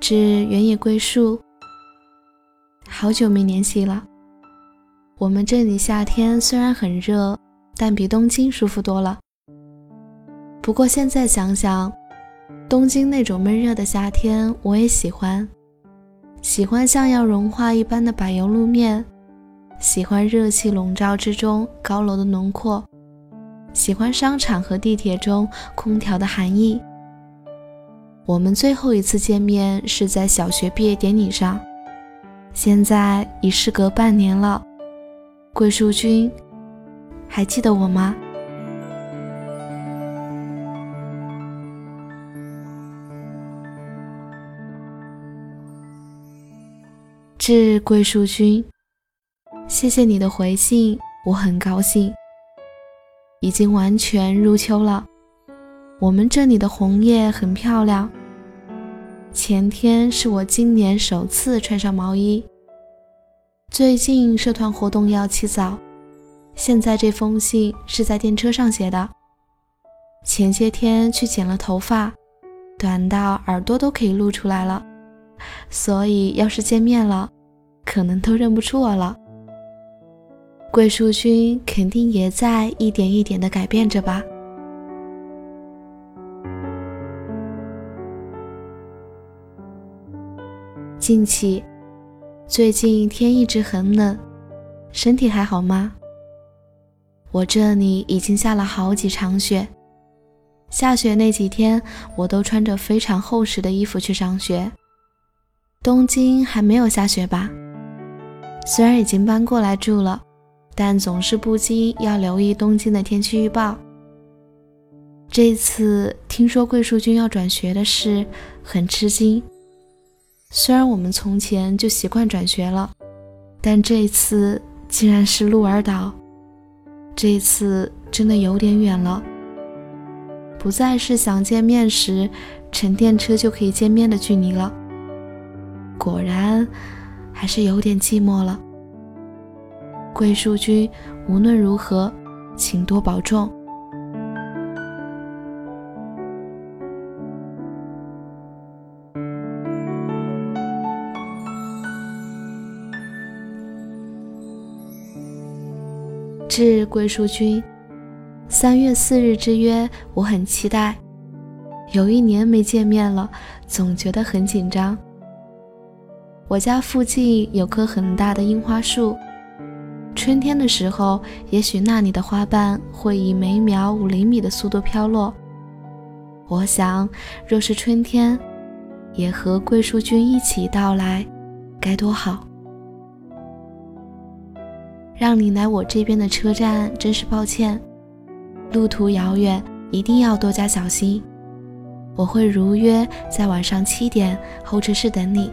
致原野桂树，好久没联系了。我们这里夏天虽然很热，但比东京舒服多了。不过现在想想，东京那种闷热的夏天我也喜欢，喜欢像要融化一般的柏油路面，喜欢热气笼罩之中高楼的轮廓，喜欢商场和地铁中空调的寒意。我们最后一次见面是在小学毕业典礼上，现在已事隔半年了。桂树君，还记得我吗？致桂树君，谢谢你的回信，我很高兴。已经完全入秋了，我们这里的红叶很漂亮。前天是我今年首次穿上毛衣。最近社团活动要起早，现在这封信是在电车上写的。前些天去剪了头发，短到耳朵都可以露出来了，所以要是见面了，可能都认不出我了。桂树君肯定也在一点一点的改变着吧。近期，最近天一直很冷，身体还好吗？我这里已经下了好几场雪，下雪那几天我都穿着非常厚实的衣服去上学。东京还没有下雪吧？虽然已经搬过来住了，但总是不禁要留意东京的天气预报。这次听说桂树君要转学的事，很吃惊。虽然我们从前就习惯转学了，但这一次竟然是鹿儿岛，这一次真的有点远了，不再是想见面时乘电车就可以见面的距离了。果然，还是有点寂寞了。桂树君，无论如何，请多保重。致桂树君，三月四日之约，我很期待。有一年没见面了，总觉得很紧张。我家附近有棵很大的樱花树，春天的时候，也许那里的花瓣会以每秒五厘米的速度飘落。我想，若是春天，也和桂树君一起到来，该多好。让你来我这边的车站，真是抱歉。路途遥远，一定要多加小心。我会如约在晚上七点候车室等你。